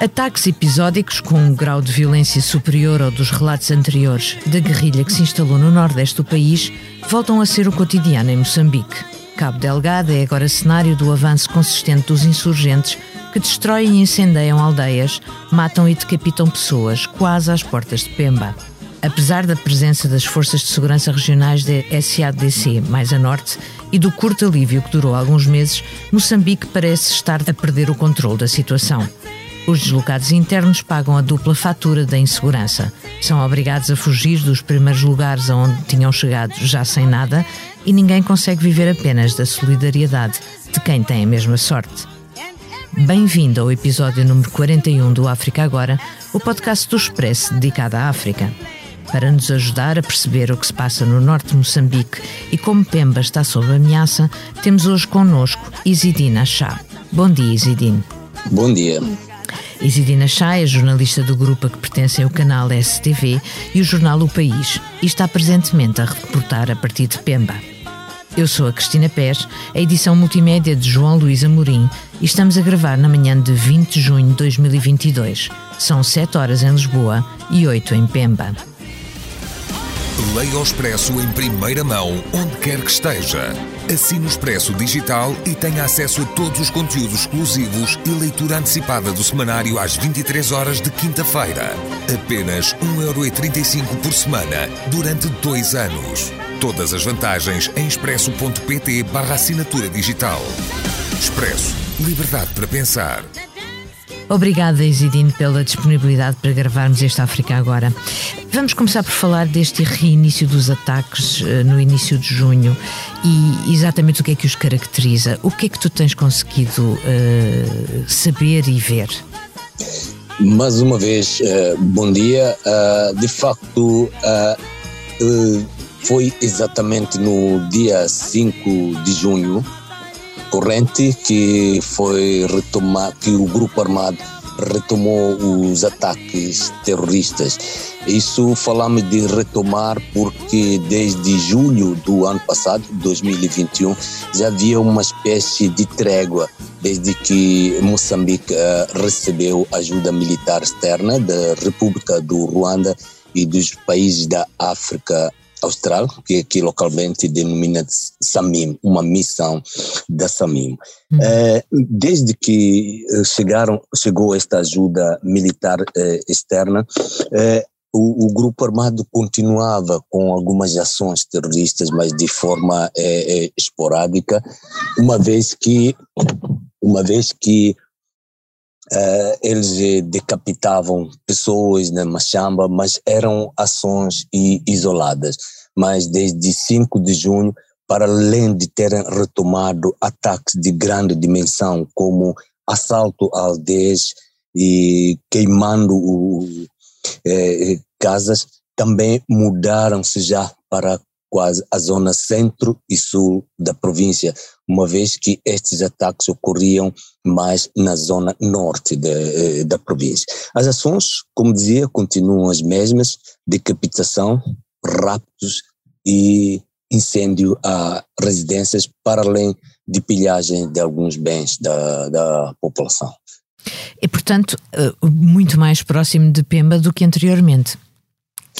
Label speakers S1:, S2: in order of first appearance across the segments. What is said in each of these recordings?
S1: Ataques episódicos com um grau de violência superior ao dos relatos anteriores da guerrilha que se instalou no nordeste do país voltam a ser o cotidiano em Moçambique. Cabo Delgado é agora cenário do avanço consistente dos insurgentes que destroem e incendeiam aldeias, matam e decapitam pessoas, quase às portas de Pemba. Apesar da presença das forças de segurança regionais da SADC mais a norte e do curto alívio que durou alguns meses, Moçambique parece estar a perder o controle da situação. Os deslocados internos pagam a dupla fatura da insegurança. São obrigados a fugir dos primeiros lugares aonde tinham chegado já sem nada e ninguém consegue viver apenas da solidariedade de quem tem a mesma sorte. Bem-vindo ao episódio número 41 do África Agora, o podcast do Expresso dedicado à África. Para nos ajudar a perceber o que se passa no norte de Moçambique e como Pemba está sob ameaça, temos hoje connosco Isidine Achá. Bom dia, Isidine.
S2: Bom dia.
S1: Isidina Chá é jornalista do grupo a que pertence ao canal STV e o jornal O País e está presentemente a reportar a partir de Pemba. Eu sou a Cristina Pés, a edição multimédia de João Luís Amorim e estamos a gravar na manhã de 20 de junho de 2022. São 7 horas em Lisboa e 8 em Pemba.
S3: Leia o Expresso em primeira mão, onde quer que esteja. Assine o Expresso Digital e tenha acesso a todos os conteúdos exclusivos e leitura antecipada do semanário às 23 horas de quinta-feira. Apenas 1,35€ por semana, durante dois anos. Todas as vantagens em expresso.pt barra assinatura digital. Expresso. Liberdade para pensar.
S1: Obrigada, Isidine, pela disponibilidade para gravarmos este África agora. Vamos começar por falar deste reinício dos ataques uh, no início de junho e exatamente o que é que os caracteriza. O que é que tu tens conseguido uh, saber e ver?
S2: Mais uma vez, uh, bom dia. de facto, foi exatamente no dia 5 de junho corrente que foi retomar, que o grupo armado retomou os ataques terroristas. Isso falamos de retomar porque desde julho do ano passado, 2021, já havia uma espécie de trégua desde que Moçambique uh, recebeu ajuda militar externa da República do Ruanda e dos países da África austral, que aqui localmente denomina SAMIM, uma missão da SAMIM. Uhum. É, desde que eh, chegaram, chegou esta ajuda militar é, externa, é, o, o, grupo armado continuava com algumas ações terroristas, mas de forma esporádica, uma vez que uma vez que Uh, eles decapitavam pessoas na Machamba, mas eram ações isoladas. Mas desde 5 de junho, para além de terem retomado ataques de grande dimensão, como assalto a aldeias e queimando o, eh, casas, também mudaram-se já para quase a zona centro e sul da província, uma vez que estes ataques ocorriam mais na zona norte de, eh, da província. As ações, como dizia, continuam as mesmas: decapitação, raptos e incêndio a residências, para além de pilhagem de alguns bens da, da população.
S1: E, portanto, eh, muito mais próximo de Pemba do que anteriormente.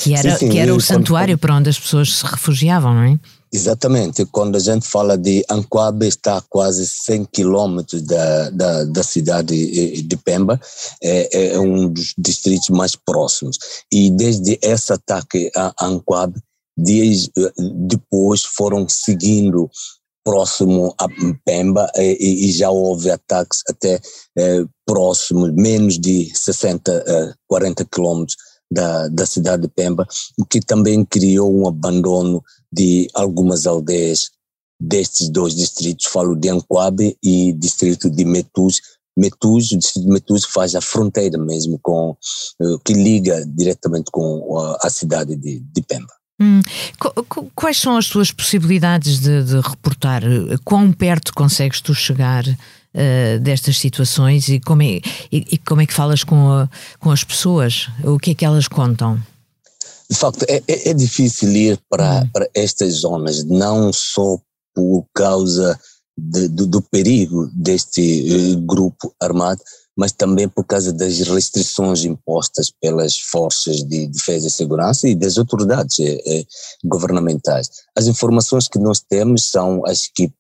S1: Que era, sim, sim, que era o santuário quando, para onde as pessoas se refugiavam, não é?
S2: Exatamente. Quando a gente fala de Anquabe, está a quase 100 quilômetros da, da, da, cidade de Pemba, é, é, um dos distritos mais próximos. E desde esse ataque a Anquabe, dias depois foram seguindo próximo a Pemba e, e já houve ataques até eh, próximos, menos de 60, 40 quilômetros da, da cidade de Pemba, o que também criou um abandono de algumas aldeias destes dois distritos, falo de Anquabe e distrito de Metus. Metus, o distrito de Metus faz a fronteira mesmo com, eh, que liga diretamente com a cidade de, de Pemba.
S1: Hum. Quais são as tuas possibilidades de, de, reportar? Quão perto consegues tu chegar uh, destas situações e como, é, e, e, como é que falas com, a, com as pessoas? O que é que elas contam?
S2: De facto, é, é, é difícil ir para, hum. para estas zonas, não só por causa de, do, do, perigo deste uh, grupo armado, mas também por causa das restrições impostas pelas forças de defesa e segurança e das autoridades eh, governamentais. As informações que nós temos são as que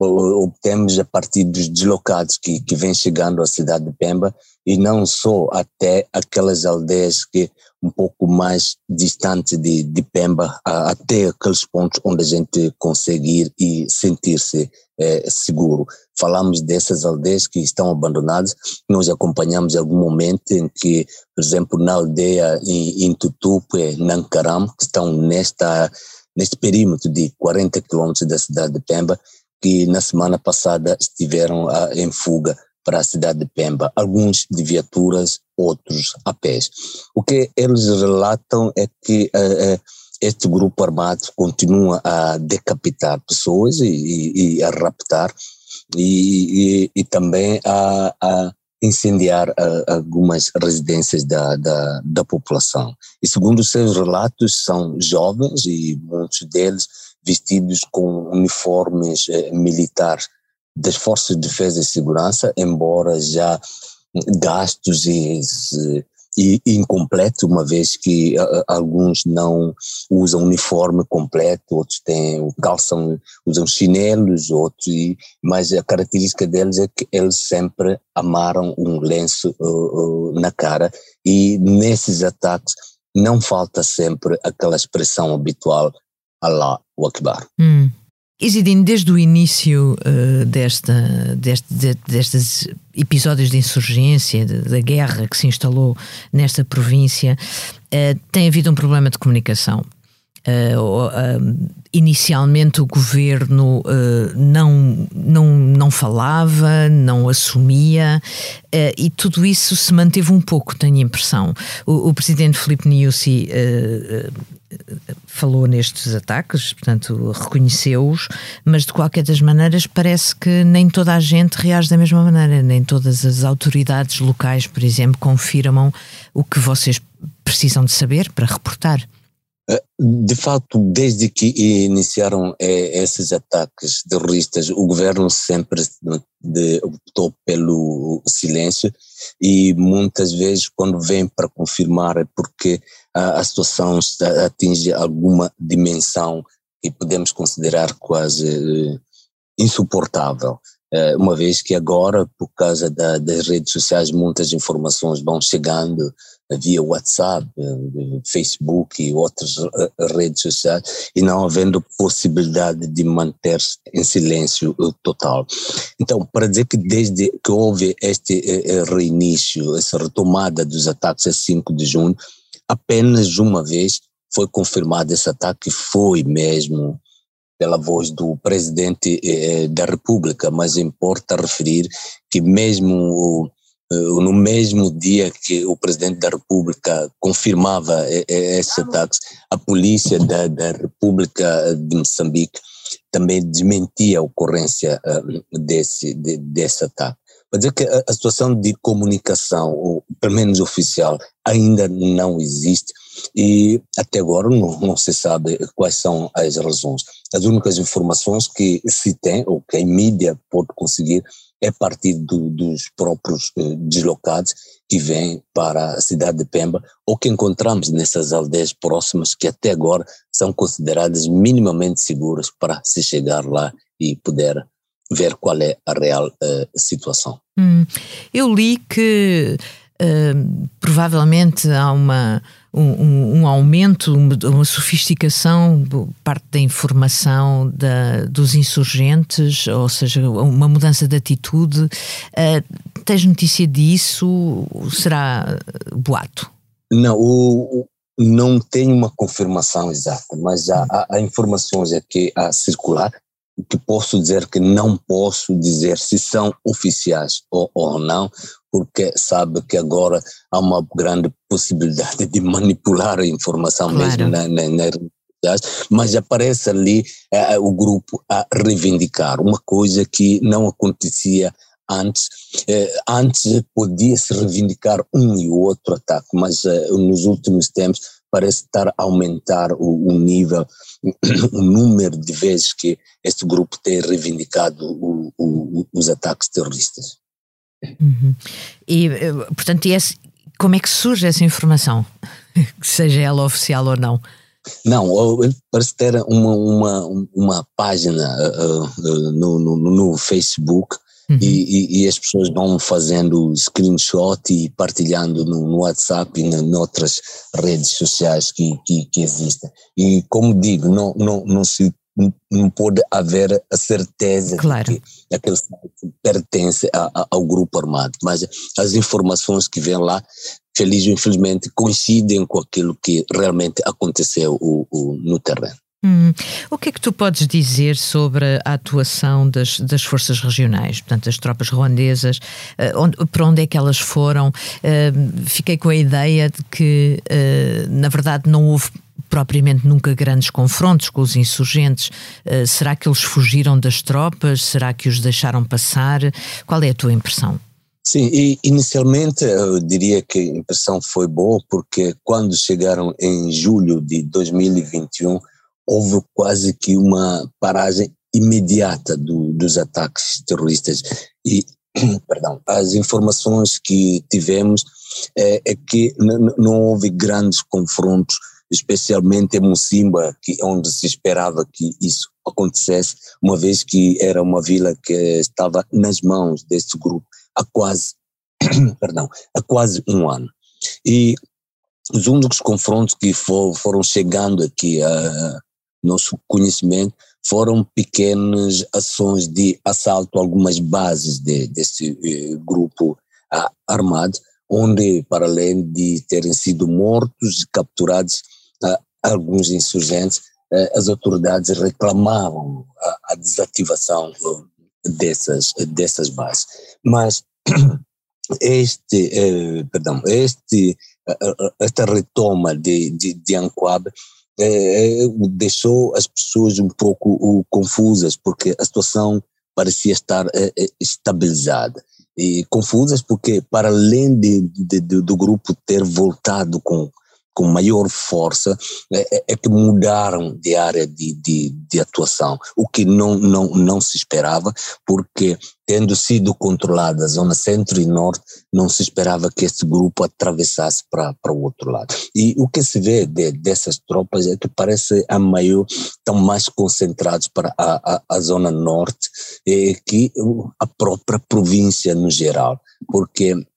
S2: obtemos a partir dos deslocados que, que vêm chegando à cidade de Pemba e não só até aquelas aldeias que um pouco mais distante de, de Pemba, até aqueles pontos onde a gente consegue ir e sentir-se é, seguro. Falamos dessas aldeias que estão abandonadas, nós acompanhamos algum momento em que, por exemplo, na aldeia em, em Tutupe, que estão nesta, neste perímetro de 40 quilômetros da cidade de Pemba, que na semana passada estiveram a, em fuga para a cidade de Pemba, alguns de viaturas, outros a pés. O que eles relatam é que uh, uh, este grupo armado continua a decapitar pessoas e, e, e a raptar e, e também a, a incendiar algumas residências da, da, da população. E segundo os seus relatos, são jovens e muitos deles vestidos com uniformes eh, militares das Forças de Defesa e Segurança, embora já gastos e, e incompleto, uma vez que uh, alguns não usam uniforme completo, outros têm, calçam, usam chinelos, outros, e, mas a característica deles é que eles sempre amaram um lenço uh, uh, na cara e nesses ataques não falta sempre aquela expressão habitual Allah o Akbar.
S1: Hum. Isidine, desde o início uh, desta, deste, de, destes episódios de insurgência, da guerra que se instalou nesta província, uh, tem havido um problema de comunicação. Uh, inicialmente o governo não, não, não falava, não assumia e tudo isso se manteve um pouco, tenho a impressão. O, o presidente Filipe Niusi falou nestes ataques, portanto reconheceu-os, mas de qualquer das maneiras parece que nem toda a gente reage da mesma maneira, nem todas as autoridades locais, por exemplo, confirmam o que vocês precisam de saber para reportar.
S2: Eh, de facto, desde que iniciaram eh, esses ataques terroristas, o governo sempre optou pelo silêncio e muitas vezes quando vem para confirmar é porque a, situação atinge alguma dimensão que podemos considerar quase eh, insuportável. Eh, uma vez que agora, por causa da, das redes sociais, muitas informações vão chegando via WhatsApp, eh, Facebook e outras redes sociais, e não havendo possibilidade de manter-se em silêncio total. Então, para dizer que desde que houve este reinício, essa retomada dos ataques a 5 de junho, apenas uma vez foi confirmado esse ataque, foi mesmo pela voz do presidente eh, da República, mas importa referir que mesmo eh, no mesmo dia que o presidente da República confirmava eh, eh esse ataque, a polícia da, da República de Moçambique também desmentia a ocorrência desse, de, desse ataque. Para dizer que a, a, situação de comunicação, ou pelo menos oficial, ainda não existe e até agora não, não se sabe quais são as razões. As únicas informações que se tem, ou que a mídia pode conseguir, é a partir do, dos próprios eh, deslocados que vêm para a cidade de Pemba ou que encontramos nessas aldeias próximas que até agora são consideradas minimamente seguras para se chegar lá e poder ver qual é a real uh, situação.
S1: Hum, eu li que uh, provavelmente há uma um, um, aumento, uma sofisticação por parte da informação da, dos insurgentes, ou seja, uma mudança de atitude. Uh, tens notícia disso? Será boato?
S2: Não, o, não tenho uma confirmação exata, mas há, há, há informações aqui a circular que posso dizer que não posso dizer se são oficiais ou, ou não, porque sabe que agora há uma grande possibilidade de manipular a informação claro. mesmo na, na, na mas aparece ali é, o grupo a reivindicar uma coisa que não acontecia antes. É, antes podia-se reivindicar um e o outro ataque, mas nos últimos tempos parece estar a aumentar o, o nível, o número de vezes que este grupo tem reivindicado o, o, os ataques terroristas.
S1: Uhum. E, eh, portanto, esse, como é que surge essa informação? Seja ela oficial ou não?
S2: Não, ele parece ter uma, uma, uma página uh, uh, no, no, no, Facebook uhum. e, e, e, as pessoas vão fazendo screenshot e partilhando no, no WhatsApp e em outras redes sociais que, que, que, existem. E como digo, não, não, não se não pode haver a certeza
S1: claro.
S2: de que aquele site pertence a, a, ao grupo armado, mas as informações que vêm lá feliz ou infelizmente, coincidem com aquilo que realmente aconteceu o, o, no terreno.
S1: Hum. O que é que tu podes dizer sobre a atuação das, das forças regionais, portanto, das tropas ruandesas, uh, onde, para onde é que elas foram? Uh, fiquei com a ideia de que, uh, na verdade, não houve propriamente nunca grandes confrontos com os insurgentes. será que eles fugiram das tropas? Será que os deixaram passar? Qual é a tua impressão?
S2: Sim, inicialmente eu diria que a impressão foi boa, porque quando chegaram em julho de 2021, houve quase que uma paragem imediata do, dos ataques terroristas. E, perdão, as informações que tivemos é, é que não houve grandes confrontos, especialmente em Mocimba, que, onde se esperava que isso acontecesse, uma vez que era uma vila que estava nas mãos desse grupo há quase, perdão, há quase um ano. E os únicos confrontos que for, foram chegando aqui a nosso conhecimento foram pequenas ações de assalto a algumas bases de, desse eh, grupo ah, armado, onde, para além de terem sido mortos e capturados ah, alguns insurgentes, eh, as autoridades reclamavam a, a desativação dessas, dessas bases. Mas este, eh, perdão, este, esta retoma de, de, de Anquab eh, deixou as pessoas um pouco confusas, porque a situação parecia estar eh, estabilizada. E confusas porque, para além de, de, do grupo ter voltado com com maior força é, é, é, que mudaram de área de, de, de, atuação, o que não, não, não se esperava, porque tendo sido controlada a zona centro e norte, não se esperava que esse grupo atravessasse para, o outro lado. E o que se vê de, dessas tropas é que parece a maior estão mais concentrados para a, a, a zona norte é, que a própria província no geral, porque eh, eh,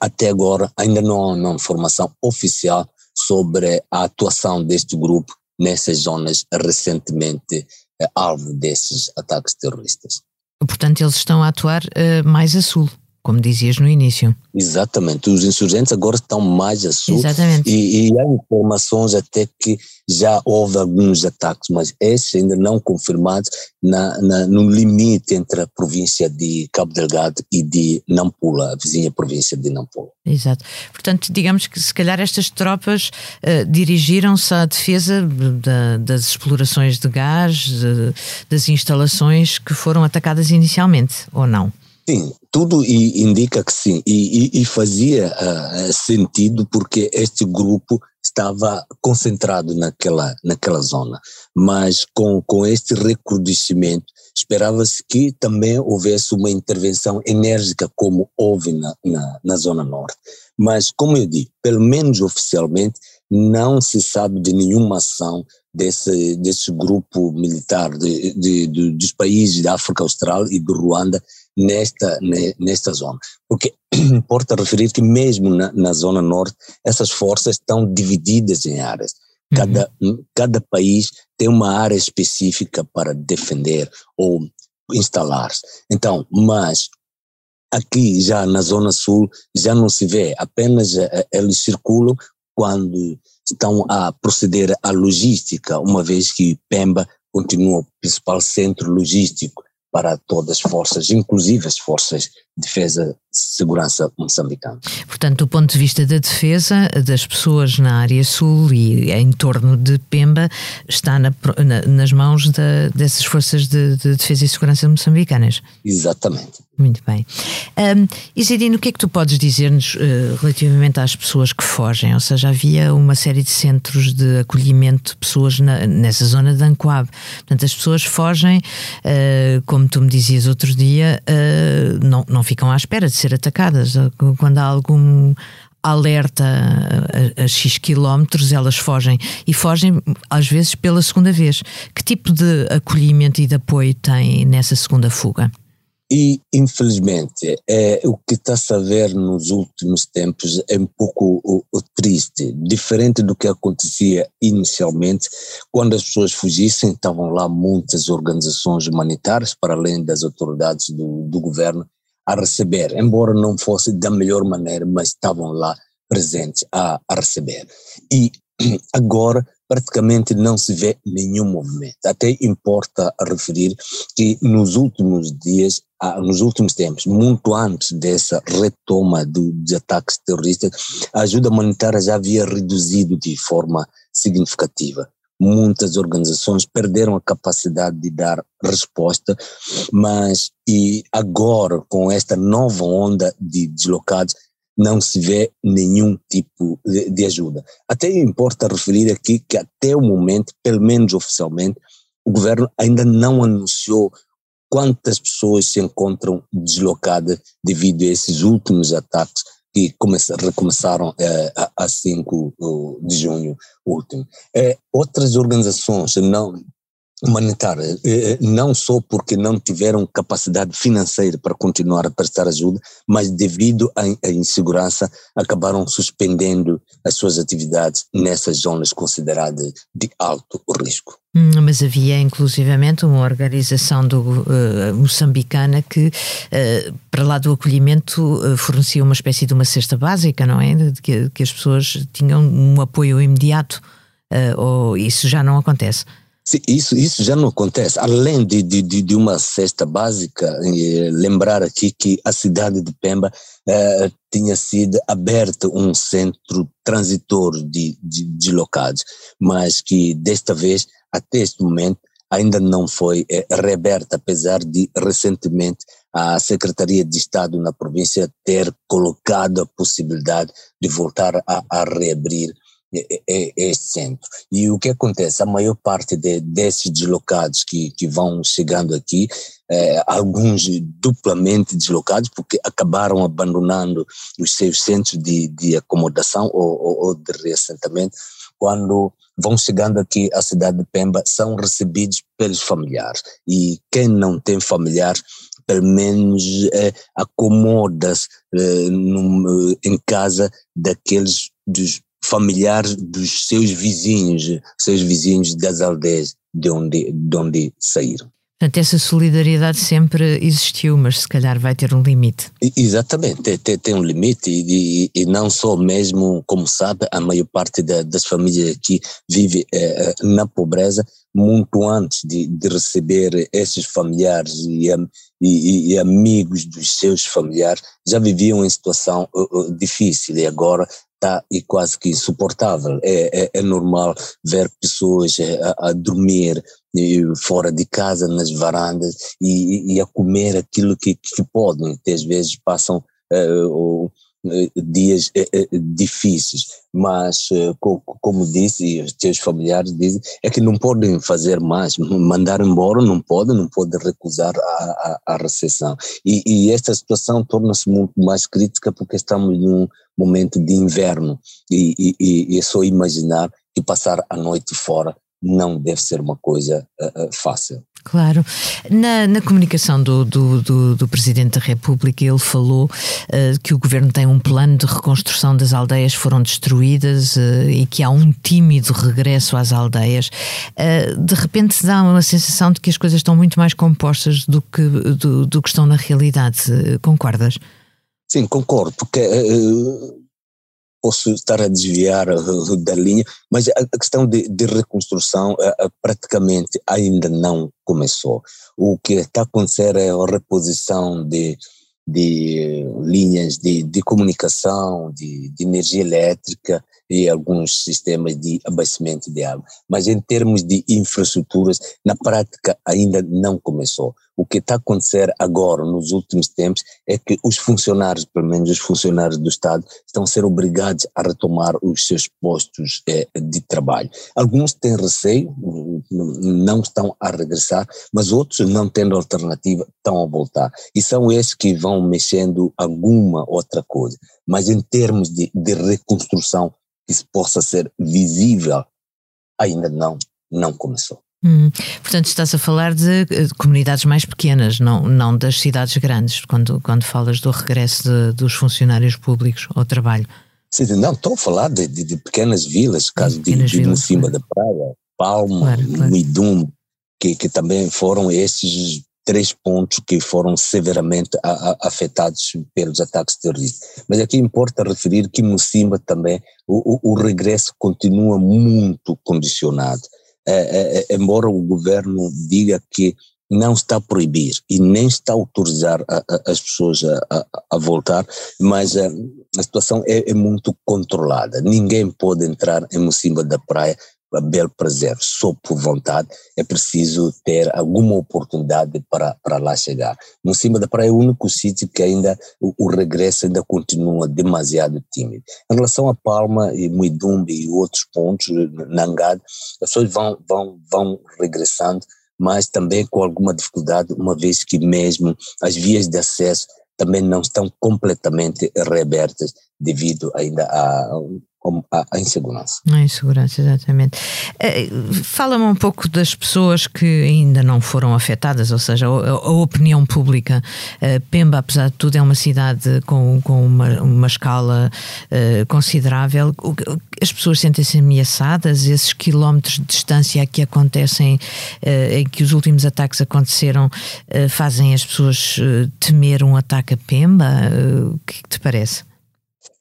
S2: até agora ainda não há informação oficial sobre a atuação deste grupo nessas zonas recentemente eh, alvo desses ataques terroristas.
S1: Portanto, eles estão a atuar mais a sul como dizias no início.
S2: Exatamente, os insurgentes agora estão mais a sul
S1: Exatamente.
S2: E, e há informações até que já houve alguns ataques, mas esses ainda não confirmados na, na, no limite entre a província de Cabo Delgado e de Nampula, a vizinha província de Nampula.
S1: Exato. Portanto, digamos que se calhar estas tropas uh, dirigiram-se à defesa da, das explorações de gás, de, das instalações que foram atacadas inicialmente, ou não?
S2: Sim, tudo indica que sim, e, e, e fazia uh, sentido porque este grupo estava concentrado naquela, naquela zona, mas com, com este recrudescimento esperava-se que também houvesse uma intervenção enérgica como houve na, na, na zona norte. Mas, como eu digo, pelo menos oficialmente, não se sabe de nenhuma ação desse, desse grupo militar de, de, de, dos países da África Austral e do Ruanda nesta, nesta zona. Porque importa referir que mesmo na, na zona norte, essas forças estão divididas em áreas. Cada, uhum. cada país tem uma área específica para defender ou instalar-se. Então, mas aqui já na zona sul já não se vê, apenas eh, eles circulam quando estão a proceder à logística, uma vez que Pemba continua o principal centro logístico para todas as forças, inclusive as forças de defesa e segurança moçambicanas.
S1: Portanto, do ponto de vista da defesa das pessoas na área sul e em torno de Pemba, está na, na, nas mãos da, dessas forças de, de, defesa e segurança moçambicanas.
S2: Exatamente.
S1: Muito bem. Um, Isidino, o que é que tu podes dizer-nos uh, relativamente às pessoas que fogem? Ou seja, havia uma série de centros de acolhimento de pessoas na, nessa zona de Ancoab. Portanto, as pessoas fogem, uh, como tu me dizias outro dia, uh, não, não ficam à espera de ser atacadas. Quando há algum, alerta a, a, X quilómetros, elas fogem e fogem às vezes pela segunda vez. Que tipo de acolhimento e de apoio tem nessa segunda fuga?
S2: E, infelizmente, é, o que está-se a ver nos últimos tempos é um pouco o, o, triste. Diferente do que acontecia inicialmente, quando as pessoas fugissem, estavam lá muitas organizações humanitárias, para além das autoridades do, do governo, a receber, embora não fosse da melhor maneira, mas estavam lá presentes a, a receber. E agora praticamente não se vê nenhum movimento. Até importa referir que nos últimos dias, nos últimos tempos, muito antes dessa retoma do, de ataques terroristas, a ajuda humanitária já havia reduzido de forma significativa muitas organizações perderam a capacidade de dar resposta, mas e agora com esta nova onda de deslocados não se vê nenhum tipo de, de ajuda. Até importa referir aqui que até o momento, pelo menos oficialmente, o governo ainda não anunciou quantas pessoas se encontram deslocadas devido a esses últimos ataques que recomeçaram é, a, 5 de junho último. É, outras organizações não humanitárias, é, não só porque não tiveram capacidade financeira para continuar a prestar ajuda, mas devido à, insegurança acabaram suspendendo as suas atividades nessas zonas consideradas de alto risco.
S1: Hum, mas havia inclusivamente uma organização do, uh, moçambicana que, uh, para lá do acolhimento, uh, fornecia uma espécie de uma cesta básica, não é? De que, que as pessoas tinham um apoio imediato, ou isso já não acontece?
S2: Isso, isso já não acontece. Além de, de, de uma cesta básica, eh, lembrar aqui que a cidade de Pemba eh, tinha sido aberto um centro transitor de, de, de locados, mas que desta vez, até este momento, ainda não foi eh, reaberta, apesar de recentemente a Secretaria de Estado na província ter colocado a possibilidade de voltar a, a reabrir este centro. E o que acontece? A maior parte de, desses deslocados que, que vão chegando aqui, é, alguns duplamente deslocados, porque acabaram abandonando os seus centros de, de acomodação ou, ou, ou de reassentamento, quando vão chegando aqui à cidade de Pemba, são recebidos pelos familiares. E quem não tem familiares, pelo menos é, acomoda-se é, em casa daqueles dos familiares dos seus vizinhos, seus vizinhos das aldeias de onde, de onde saíram.
S1: Portanto, essa solidariedade sempre existiu, mas se calhar vai ter um limite.
S2: Exatamente, tem, tem um limite e, e, não só mesmo, como sabe, a maior parte da, das famílias aqui vive eh, na pobreza, muito antes de, de receber esses familiares e, e, e, amigos dos seus familiares, já viviam em situação uh, uh, difícil e agora está e quase que insuportável. É, é, é normal ver pessoas eh, a, a, dormir fora de casa, nas varandas, e, e a comer aquilo que, que podem, às vezes passam uh, dias difíceis, mas como disse, os teus familiares dizem, é que não podem fazer mais, mandar embora não podem, não podem recusar a, a, a recepção. E, e esta situação torna-se muito mais crítica porque estamos num momento de inverno e, e, e é só imaginar que passar a noite fora não deve ser uma coisa uh, fácil.
S1: Claro. Na, na comunicação do, do, do, do, Presidente da República, ele falou uh, que o governo tem um plano de reconstrução das aldeias que foram destruídas uh, e que há um tímido regresso às aldeias. Uh, de repente se dá uma sensação de que as coisas estão muito mais compostas do que, do, do que estão na realidade. concordas?
S2: Sim, concordo, porque posso estar a desviar da linha, mas a questão de, de reconstrução praticamente ainda não começou. O que está a acontecer é a reposição de, de linhas de, de comunicação, de, de energia elétrica e alguns sistemas de abastecimento de água. Mas em termos de infraestruturas, na prática ainda não começou. O que está a acontecer agora, nos últimos tempos, é que os funcionários, pelo menos os funcionários do Estado, estão a ser obrigados a retomar os seus postos eh, de trabalho. Alguns têm receio, não estão a regressar, mas outros, não tendo alternativa, estão a voltar. E são esses que vão mexendo alguma outra coisa. Mas em termos de, de reconstrução, que possa ser visível, ainda não, não começou.
S1: Hum, portanto, estás a falar de, de, comunidades mais pequenas, não, não das cidades grandes, quando, quando falas do regresso de, dos funcionários públicos ao trabalho.
S2: Sim, não, estou a falar de, de, pequenas vilas, caso pequenas de, de cima da praia, Palma, claro, claro. Midum, que, que também foram esses três pontos que foram severamente a, a, afetados pelos ataques terroristas. Mas aqui importa referir que Mocimba também o, o, o regresso continua muito condicionado é, é, é, embora o governo diga que não está a proibir e nem está a autorizar a, a, as pessoas a, a voltar, mas a, a situação é, é, muito controlada. Ninguém pode entrar em cima da praia a bel prazer, só por vontade, é preciso ter alguma oportunidade para, para lá chegar. No cima da praia é o único sítio que ainda o, o, regresso ainda continua demasiado tímido. Em relação a Palma e Muidumbe e outros pontos, Nangad, as pessoas vão, vão, vão regressando, mas também com alguma dificuldade, uma vez que mesmo as vias de acesso também não estão completamente reabertas devido ainda a como a, a insegurança.
S1: A insegurança, exatamente. Uh, Fala-me um pouco das pessoas que ainda não foram afetadas, ou seja, a, a opinião pública. Uh, Pemba, apesar de tudo, é uma cidade com, com uma, uma escala uh, considerável. As pessoas sentem-se ameaçadas, esses quilómetros de distância que acontecem, em que os últimos ataques aconteceram, fazem as pessoas temer um ataque a Pemba? O que te parece?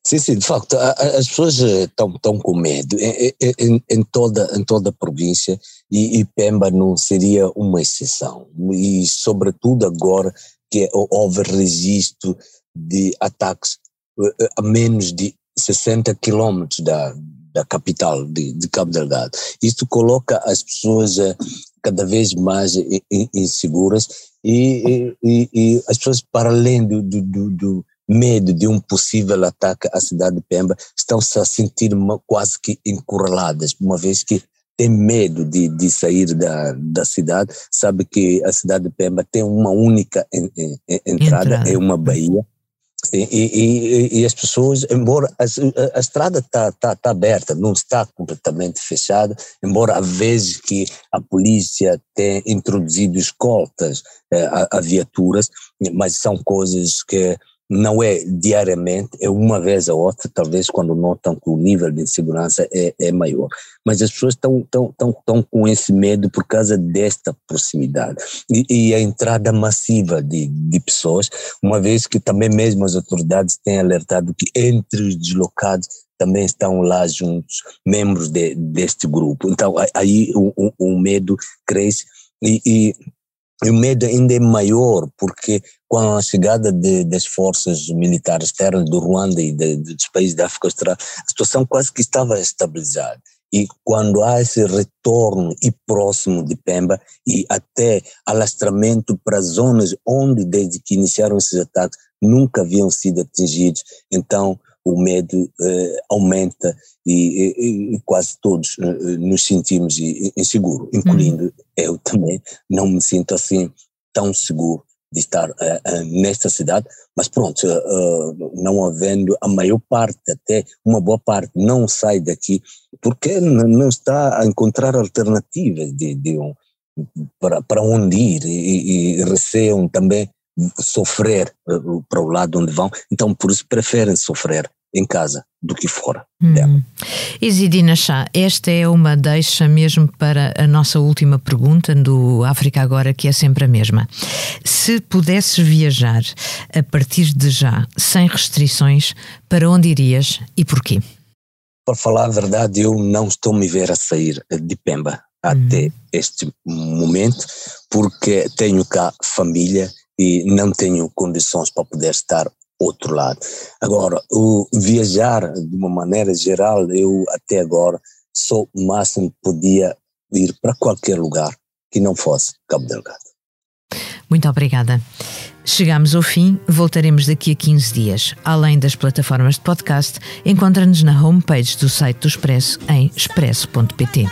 S2: Sim, sim, de facto, as pessoas estão, estão com medo em, em, toda, em toda a província e, e, Pemba não seria uma exceção. E, sobretudo, agora que houve registro de ataques eh, eh, a menos de 60 quilómetros da, da capital de, de Cabo Delgado. Isto coloca as pessoas eh, cada vez mais inseguras e, e, e, as pessoas, para além do, do, do medo de um possível ataque à cidade de Pemba, estão-se a sentir quase que encurraladas, uma vez que tem medo de, de sair da, da cidade, sabe que a cidade de Pemba tem uma única en, en, en, entrada, entrada, é uma baía, e, e, e, as pessoas, embora a, a estrada está tá, tá aberta, não está completamente fechada, embora há vezes que a polícia tenha introduzido escoltas eh, a, a, viaturas, mas são coisas que não é diariamente, é uma vez a outra, talvez quando notam que o nível de insegurança é, é maior. Mas as pessoas estão, estão, estão, estão com esse medo por causa desta proximidade. E, e, a entrada massiva de, de pessoas, uma vez que também mesmo as autoridades têm alertado que entre os deslocados também estão lá juntos membros de, deste grupo. Então aí o, o, medo cresce e e o medo ainda é maior, porque com a chegada de, das forças militares externas do Ruanda e de, de, dos países da África Austral, a situação quase que estava estabilizada. E quando há esse retorno e próximo de Pemba e até alastramento para zonas onde, desde que iniciaram esses ataques, nunca haviam sido atingidos, então o medo eh, aumenta e, e, e, quase todos eh, nos sentimos inseguros, incluindo uhum. eu também, não me sinto assim tão seguro de estar uh, uh, nesta cidade, mas pronto, uh, não havendo a maior parte, até uma boa parte, não sai daqui, porque não está a encontrar alternativas de, de um, para, para onde ir e, e receiam também sofrer para o lado onde vão, então por isso preferem sofrer em casa do que fora hum. dela.
S1: Isidina Chá, esta é uma deixa mesmo para a nossa última pergunta do África Agora, que é sempre a mesma. Se pudesses viajar a partir de já, sem restrições, para onde irias e porquê?
S2: Para falar a verdade, eu não estou me ver a sair de Pemba até hum. este momento, porque tenho cá família e não tenho condições para poder estar outro lado. Agora, o viajar de uma maneira geral, eu até agora só o máximo podia ir para qualquer lugar que não fosse Cabo Delgado.
S1: Muito obrigada. Chegamos ao fim, voltaremos daqui a 15 dias. Além das plataformas de podcast, encontra-nos na homepage do site do Expresso em expresso.pt.